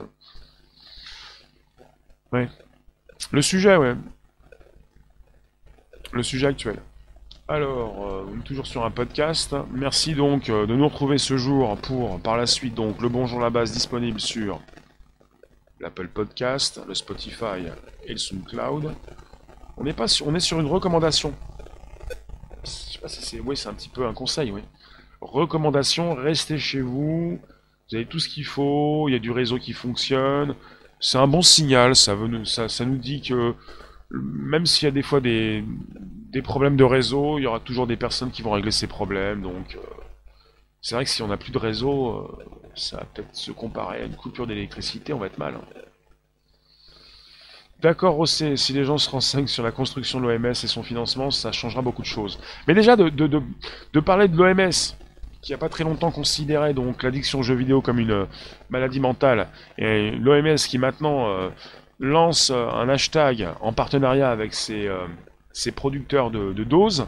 Ouais. Le sujet, ouais. Le sujet actuel. Alors, euh, toujours sur un podcast. Merci donc euh, de nous retrouver ce jour pour, par la suite, donc le Bonjour la base disponible sur l'Apple Podcast, le Spotify et le SoundCloud. On est, pas sur, on est sur une recommandation. Je sais pas si c'est... Oui, c'est un petit peu un conseil, oui. Recommandation, restez chez vous. Vous avez tout ce qu'il faut, il y a du réseau qui fonctionne. C'est un bon signal, ça, nous dit que même s'il y a des fois des, des problèmes de réseau, il y aura toujours des personnes qui vont régler ces problèmes. Donc, euh, c'est vrai que si on n'a plus de réseau, euh, ça va peut-être se comparer à une coupure d'électricité, on va être mal. Hein. D'accord, Rossé, si les gens se renseignent sur la construction de l'OMS et son financement, ça changera beaucoup de choses. Mais déjà, de, parler de l'OMS, qui a pas très longtemps considéré donc l'addiction aux jeux vidéo comme une euh, maladie mentale, et l'OMS qui maintenant lance un hashtag en partenariat avec ses, ces producteurs de, doses,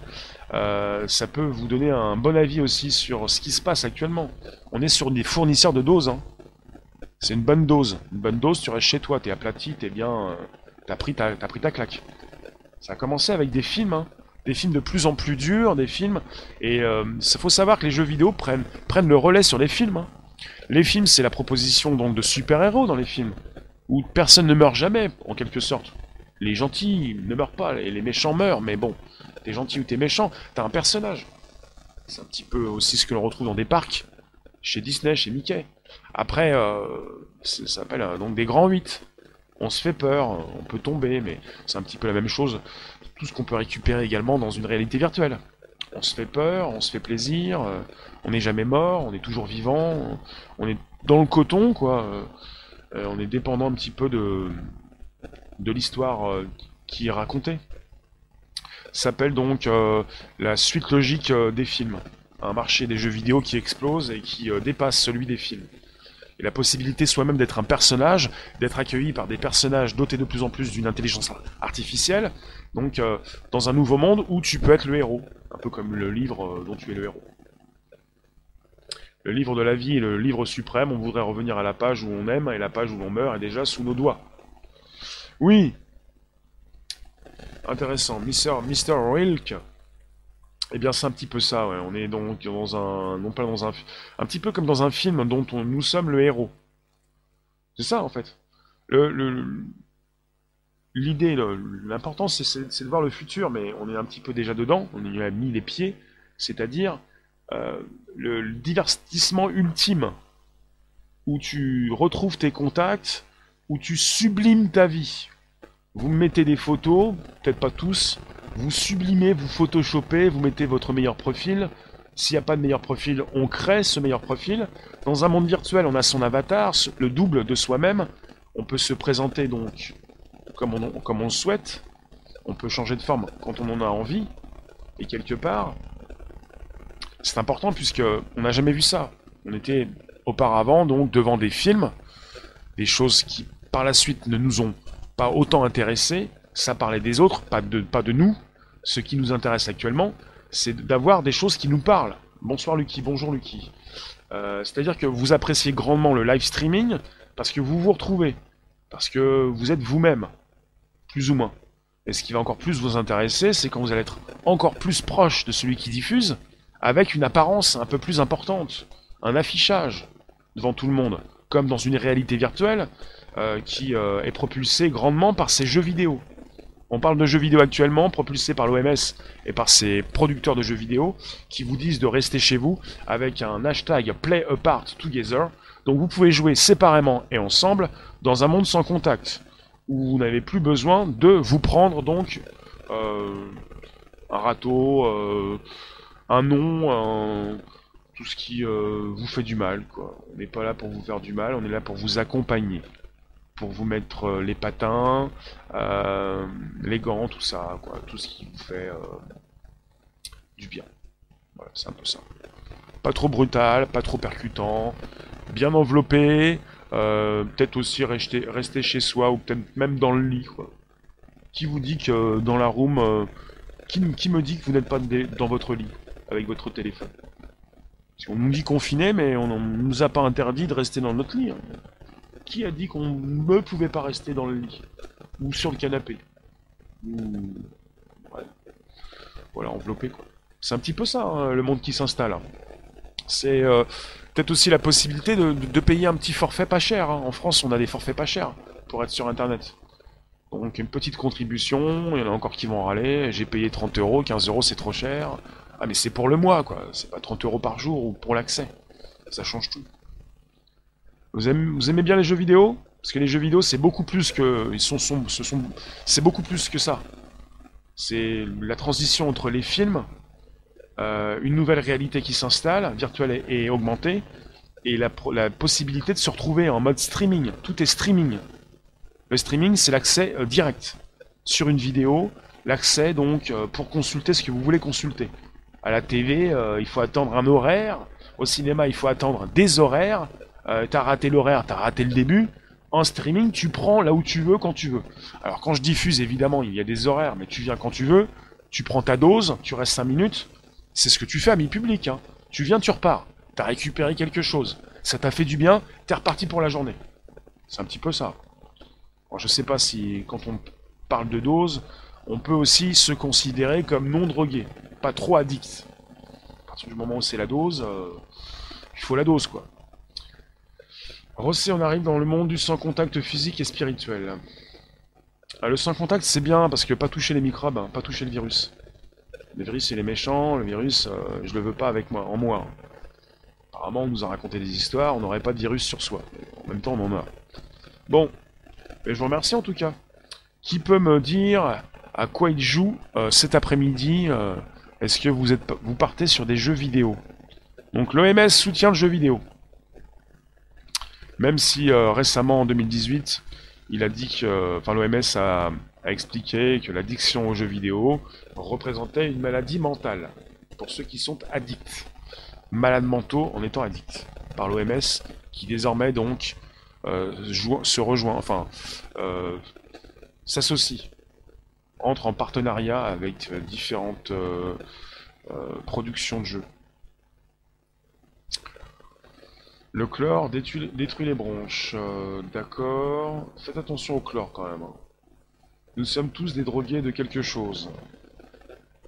euh, ça peut vous donner un bon avis aussi sur ce qui se passe actuellement. On est sur des fournisseurs de doses. Hein. C'est une bonne dose. Une bonne dose, tu restes chez toi, t'es aplati, t'es bien... Euh, t'as pris, ta, as pris ta claque. Ça a commencé avec des films, hein. des films de plus en plus durs, des films... Et il euh, faut savoir que les jeux vidéo prennent, le relais sur les films. Hein. Les films, c'est la proposition donc de super-héros dans les films, où personne ne meurt jamais, en quelque sorte les gentils ne meurent pas, et les méchants meurent, mais bon, t'es gentil ou t'es méchant, t'as un personnage. C'est un petit peu aussi ce que l'on retrouve dans des parcs, chez Disney, chez Mickey. Après, euh, ça s'appelle euh, donc des grands 8. On se fait peur, on peut tomber, mais c'est un petit peu la même chose. Tout ce qu'on peut récupérer également dans une réalité virtuelle. on se fait peur, on se fait plaisir, euh, on n'est jamais mort, on est toujours vivant, on est dans le coton, quoi. Euh, on est dépendant un petit peu de, de l'histoire qui est racontée. S'appelle donc la suite logique des films. Un marché des jeux vidéo qui explose et qui dépasse celui des films et la possibilité soi-même d'être un personnage, d'être accueilli par des personnages dotés de plus en plus d'une intelligence artificielle, donc euh, dans un nouveau monde où tu peux être le héros, un peu comme le livre euh, dont tu es le héros. Le livre de la vie est le livre suprême, on voudrait revenir à la page où on aime, et la page où l'on meurt est déjà sous nos doigts. Oui Intéressant. Mr. Rilke eh bien, c'est un petit peu ça. On est donc dans un, non pas dans un, un petit peu comme dans un film dont nous sommes le héros. C'est ça, en fait. Le, l'idée, l'important, c'est, de voir le futur, mais on est un petit peu déjà dedans. On y a mis les pieds, c'est-à-dire euh, le, divertissement ultime où tu retrouves tes contacts, où tu sublimes ta vie. Vous mettez des photos, peut-être pas tous, vous sublimez, vous photoshopez, vous mettez votre meilleur profil. S'il n'y a pas de meilleur profil, on crée ce meilleur profil. Dans un monde virtuel, on a son avatar, le double de soi-même. On peut se présenter donc comme on, le souhaite. On peut changer de forme quand on en a envie. Et quelque part, c'est important puisque on n'a jamais vu ça. On était auparavant donc devant des films, des choses qui par la suite ne nous ont pas autant intéressés, ça parlait des autres, pas de, pas de nous. Ce qui nous intéresse actuellement, c'est d'avoir des choses qui nous parlent. Bonsoir Lucky, bonjour Lucky. Euh, c'est-à-dire que vous appréciez grandement le live streaming parce que vous vous retrouvez, parce que vous êtes vous-même, plus ou moins. Et ce qui va encore plus vous intéresser, c'est quand vous allez être encore plus proche de celui qui diffuse, avec une apparence un peu plus importante, un affichage devant tout le monde, comme dans une réalité virtuelle qui euh, est propulsée grandement par ces jeux vidéo. On parle de jeux vidéo actuellement, propulsés par l'OMS et par ses producteurs de jeux vidéo, qui vous disent de rester chez vous avec un hashtag Play Apart Together. Donc vous pouvez jouer séparément et ensemble dans un monde sans contact, où vous n'avez plus besoin de vous prendre donc euh, un râteau, euh, un nom, tout ce qui euh, vous fait du mal. Quoi. On n'est pas là pour vous faire du mal, on est là pour vous accompagner pour vous mettre euh, les patins, euh, les gants, tout ça, quoi, tout ce qui vous fait euh, du bien. Voilà, c'est un peu ça. Pas trop brutal, pas trop percutant, bien enveloppé, peut-être aussi rester, rester chez soi ou peut-être même dans le lit. Quoi. Qui vous dit que dans la room, qui, me dit que vous n'êtes pas dans votre lit avec votre téléphone? On nous dit confiné, mais on ne nous a pas interdit de rester dans notre lit. Hein qui a dit qu'on ne pouvait pas rester dans le lit Ou sur le canapé Ou... Voilà, enveloppé quoi. C'est un petit peu ça, hein, le monde qui s'installe. C'est euh, peut-être aussi la possibilité de, payer un petit forfait pas cher. Hein. En France, on a des forfaits pas chers pour être sur Internet. Donc une petite contribution, il y en a encore qui vont râler, j'ai payé 30 euros, 15 euros c'est trop cher. Ah mais c'est pour le mois quoi, c'est pas 30 euros par jour ou pour l'accès. Ça change tout. Vous aimez, bien les jeux vidéo? Parce que les jeux vidéo, c'est beaucoup plus que. Ils sont, sont, sont, c'est beaucoup plus que ça. C'est la transition entre les films, euh, une nouvelle réalité qui s'installe, virtuelle et, augmentée, et la, la, possibilité de se retrouver en mode streaming. Tout est streaming. Le streaming, c'est l'accès euh, direct sur une vidéo, l'accès donc euh, pour consulter ce que vous voulez consulter. À la TV, il faut attendre un horaire. Au cinéma, il faut attendre des horaires euh, t'as raté l'horaire, t'as raté le début. En streaming, tu prends là où tu veux, quand tu veux. Alors quand je diffuse, évidemment, il y a des horaires, mais tu viens quand tu veux, tu prends ta dose, tu restes 5 minutes. C'est ce que tu fais à mi-public. Hein. Tu viens, tu repars. T'as récupéré quelque chose. Ça t'a fait du bien, t'es reparti pour la journée. C'est un petit peu ça. Alors, je sais pas si, quand on parle de dose, on peut aussi se considérer comme non drogué, pas trop addict. À partir du moment où c'est la dose, euh, il faut la dose, quoi. Rossé, on arrive dans le monde du sans contact physique et spirituel. Ah, le sans contact, c'est bien, parce que pas toucher les microbes, hein, pas toucher le virus. Le virus, il est méchant, le virus, euh, je le veux pas avec moi, en moi. Apparemment, on nous a raconté des histoires, on n'aurait pas de virus sur soi. En même temps, on en a. Bon, je vous remercie en tout cas. Qui peut me dire à quoi il joue euh, cet après-midi euh, est-ce que vous, êtes, vous partez sur des jeux vidéo? Donc l'OMS soutient le jeu vidéo. Même si euh, récemment, en 2018, il a dit que, enfin l'OMS a, expliqué que l'addiction aux jeux vidéo représentait une maladie mentale pour ceux qui sont addicts. Malades mentaux en étant addicts. Par l'OMS, qui désormais donc euh, se rejoint, enfin, euh, s'associe, entre en partenariat avec différentes productions de jeux. Le chlore détruit, les bronches. D'accord. Faites attention au chlore quand même. Hein. Nous sommes tous des drogués de quelque chose.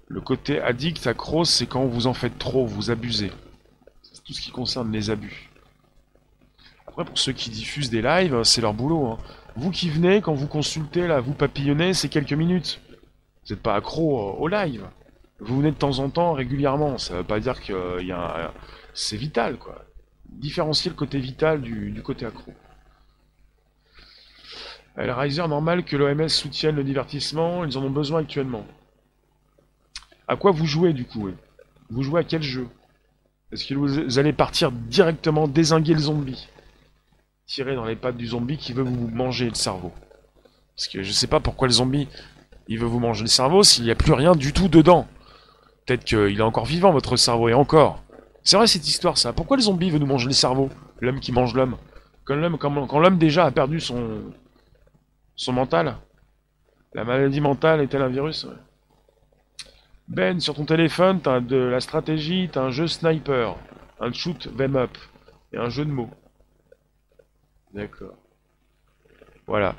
Le côté addict, accro, c'est quand vous en faites trop, vous abusez. C'est tout ce qui concerne les abus. Après, pour ceux qui diffusent des lives, c'est leur boulot. Hein. Vous qui venez, quand vous consultez, là, vous papillonnez, c'est quelques minutes. Vous n'êtes pas accro au live. Vous venez de temps en temps, régulièrement. Ça veut pas dire que a c'est vital, quoi. Différencier le côté vital du, côté accro. Riser, normal que l'OMS soutienne le divertissement, ils en ont besoin actuellement. À quoi vous jouez du coup Vous jouez à quel jeu? Est-ce que vous allez partir directement désinguer le zombie? Tirer dans les pattes du zombie qui veut vous manger le cerveau Parce que je sais pas pourquoi le zombie, il veut vous manger le cerveau s'il n'y a plus rien du tout dedans. Peut-être qu'il est encore vivant votre cerveau, et encore. C'est vrai cette histoire ça. Pourquoi le zombie veut nous manger le cerveau L'homme qui mange l'homme? Quand l'homme quand déjà a perdu son, son mental La maladie mentale est-elle un virus? Ben, sur ton téléphone, t'as de la stratégie, t'as un jeu sniper, un shoot them up, et un jeu de mots. D'accord. Voilà.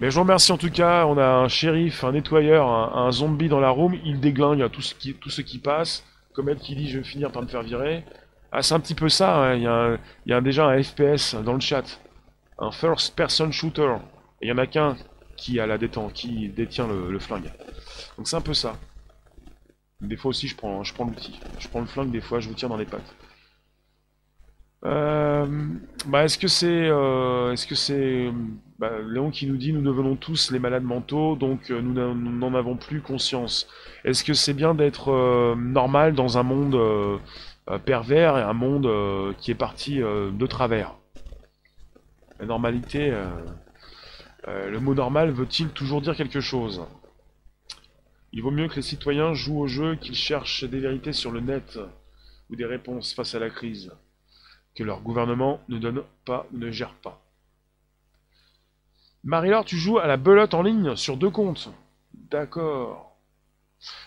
Mais je vous remercie en tout cas, on a un shérif, un nettoyeur, un, zombie dans la room, il déglingue tout ce qui, tout ce qui passe. Comet qui dit je vais finir par me faire virer. Ah c'est un petit peu ça, hein. il y, a, déjà un FPS dans le chat. Un first person shooter. Et il y en a qu'un qui a la détente, qui détient le, flingue. Donc c'est un peu ça. Des fois aussi je prends, je prends l'outil. Je prends le flingue, des fois je vous tire dans les pattes. Euh, bah est-ce que c'est euh, est-ce que c'est bah, Léon qui nous dit nous devenons tous les malades mentaux donc euh, nous n'en avons plus conscience. Est-ce que c'est bien d'être normal dans un monde pervers et un monde qui est parti de travers? La normalité euh, le mot normal veut-il toujours dire quelque chose? Il vaut mieux que les citoyens jouent au jeu qu'ils cherchent des vérités sur le net ou des réponses face à la crise, que leur gouvernement ne donne pas ou ne gère pas. Marie-Laure, tu joues à la belote en ligne sur deux comptes. D'accord.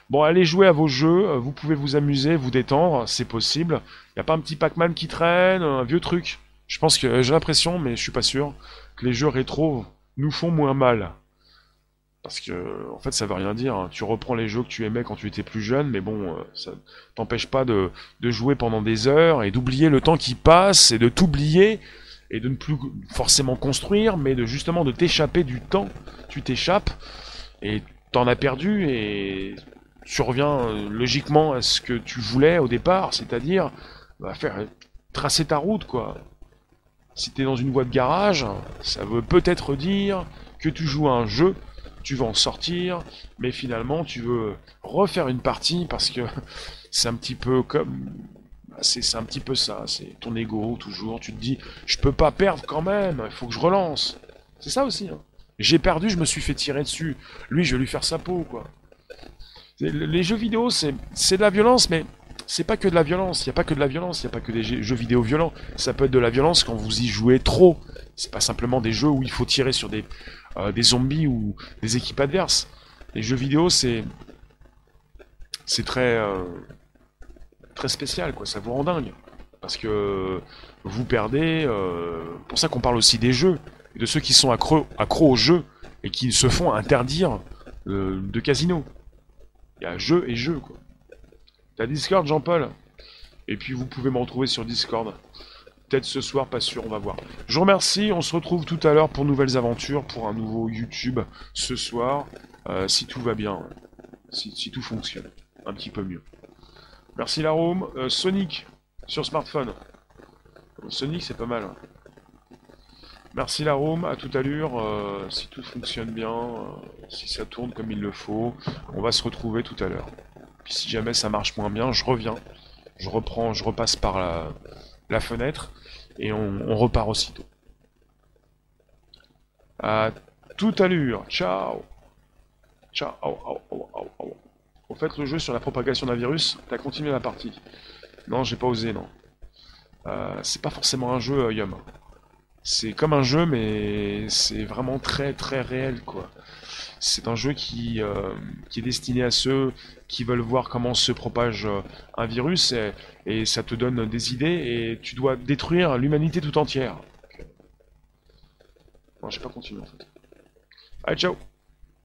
Bon, allez jouer à vos jeux, vous pouvez vous amuser, vous détendre, c'est possible. Il n'y a pas un petit Pac-Man qui traîne, un vieux truc? Je pense que j'ai l'impression, mais je suis pas sûr, que les jeux rétro nous font moins mal. Parce que, en fait, ça veut rien dire. Hein. Tu reprends les jeux que tu aimais quand tu étais plus jeune, mais bon, euh, ça t'empêche pas de, jouer pendant des heures et d'oublier le temps qui passe et de t'oublier et de ne plus forcément construire, mais de justement de t'échapper du temps. Tu t'échappes et t'en as perdu et tu reviens euh, logiquement à ce que tu voulais au départ, c'est-à-dire bah, faire tracer ta route, quoi. Si tu es dans une voie de garage, ça veut peut-être dire que tu joues à un jeu, tu vas en sortir, mais finalement tu veux refaire une partie parce que c'est un petit peu comme c'est un petit peu ça, c'est ton ego toujours, tu te dis je peux pas perdre quand même, il faut que je relance. C'est ça aussi. Hein. J'ai perdu, je me suis fait tirer dessus. Lui, je vais lui faire sa peau, quoi. Les jeux vidéo, c'est de la violence, mais c'est pas que de la violence, il n'y a pas que de la violence, il n'y a pas que des jeux vidéo violents. Ça peut être de la violence quand vous y jouez trop. C'est pas simplement des jeux où il faut tirer sur des, euh, zombies ou des équipes adverses. Les jeux vidéo, c'est. C'est très. Euh, très spécial, quoi. Ça vous rend dingue. Parce que vous perdez. Euh, pour ça qu'on parle aussi des jeux. Et de ceux qui sont accros, accros aux jeux et qui se font interdire de casino. Il y a jeu et jeu, quoi. T'as Discord, Jean-Paul? Et puis vous pouvez me retrouver sur Discord. Peut-être ce soir, pas sûr, on va voir. Je vous remercie, on se retrouve tout à l'heure pour nouvelles aventures, pour un nouveau YouTube ce soir, euh, si tout va bien, si, tout fonctionne, un petit peu mieux. Merci la room. Euh, Sonic, sur smartphone. Sonic, c'est pas mal. Hein. Merci la room, à toute allure, euh, si tout fonctionne bien, si ça tourne comme il le faut, on va se retrouver tout à l'heure. Puis si jamais ça marche moins bien, je reviens. Je reprends, je repasse par la, fenêtre et on, repart aussitôt. À toute allure. Ciao. Ciao. Au fait, le jeu sur la propagation d'un virus, t'as continué la partie. Non, j'ai pas osé, non. Euh, c'est pas forcément un jeu, euh, Yum. C'est comme un jeu, mais c'est vraiment très très réel, quoi. C'est un jeu qui, euh, qui est destiné à ceux qui veulent voir comment se propage un virus, et, ça te donne des idées, et tu dois détruire l'humanité tout entière. Non, j'ai pas continué, en fait. Allez, ciao